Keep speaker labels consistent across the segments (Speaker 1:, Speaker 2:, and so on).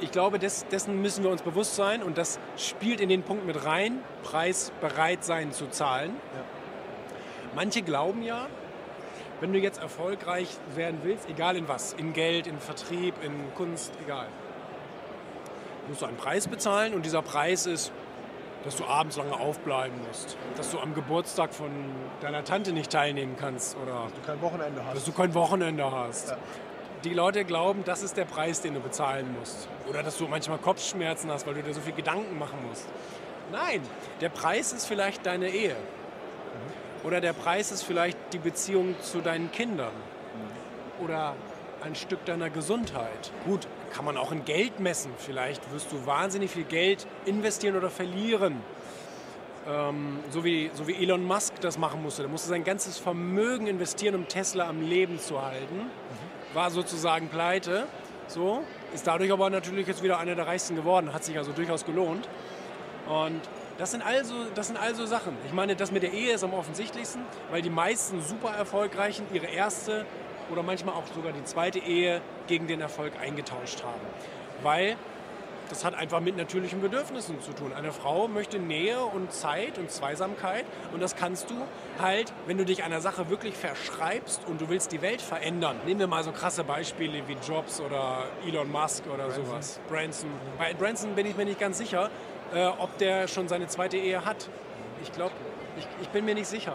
Speaker 1: ich glaube, des, dessen müssen wir uns bewusst sein und das spielt in den Punkt mit rein, Preis bereit sein zu zahlen. Ja. Manche glauben ja, wenn du jetzt erfolgreich werden willst, egal in was, in Geld, in Vertrieb, in Kunst, egal, musst du einen Preis bezahlen und dieser Preis ist, dass du abends lange aufbleiben musst, dass du am Geburtstag von deiner Tante nicht teilnehmen kannst oder
Speaker 2: dass du kein Wochenende hast.
Speaker 1: Dass du kein Wochenende hast. Ja. Die Leute glauben, das ist der Preis, den du bezahlen musst. Oder dass du manchmal Kopfschmerzen hast, weil du dir so viel Gedanken machen musst. Nein, der Preis ist vielleicht deine Ehe. Oder der Preis ist vielleicht die Beziehung zu deinen Kindern. Oder ein Stück deiner Gesundheit. Gut, kann man auch in Geld messen. Vielleicht wirst du wahnsinnig viel Geld investieren oder verlieren. Ähm, so, wie, so wie Elon Musk das machen musste. Der musste sein ganzes Vermögen investieren, um Tesla am Leben zu halten. Mhm. War sozusagen pleite. So, ist dadurch aber natürlich jetzt wieder einer der reichsten geworden. Hat sich also durchaus gelohnt. Und das sind, also, das sind also Sachen. Ich meine, das mit der Ehe ist am offensichtlichsten, weil die meisten super erfolgreichen ihre erste oder manchmal auch sogar die zweite Ehe gegen den Erfolg eingetauscht haben. Weil das hat einfach mit natürlichen Bedürfnissen zu tun. Eine Frau möchte Nähe und Zeit und Zweisamkeit und das kannst du halt, wenn du dich einer Sache wirklich verschreibst und du willst die Welt verändern. Nehmen wir mal so krasse Beispiele wie Jobs oder Elon Musk oder Branson. sowas. Branson. Bei Branson bin ich mir nicht ganz sicher, äh, ob der schon seine zweite Ehe hat. Ich glaube, ich, ich, bin mir nicht sicher.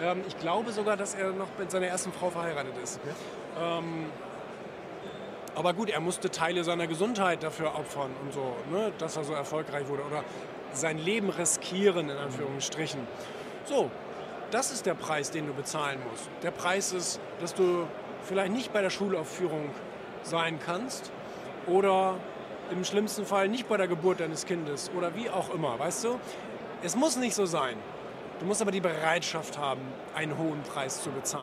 Speaker 1: Ähm, ich glaube sogar, dass er noch mit seiner ersten Frau verheiratet ist. Ja. Ähm, aber gut, er musste Teile seiner Gesundheit dafür opfern und so, ne, dass er so erfolgreich wurde. Oder sein Leben riskieren, in Anführungsstrichen. So, das ist der Preis, den du bezahlen musst. Der Preis ist, dass du vielleicht nicht bei der Schulaufführung sein kannst oder im schlimmsten Fall nicht bei der Geburt deines Kindes oder wie auch immer, weißt du? Es muss nicht so sein. Du musst aber die Bereitschaft haben, einen hohen Preis zu bezahlen.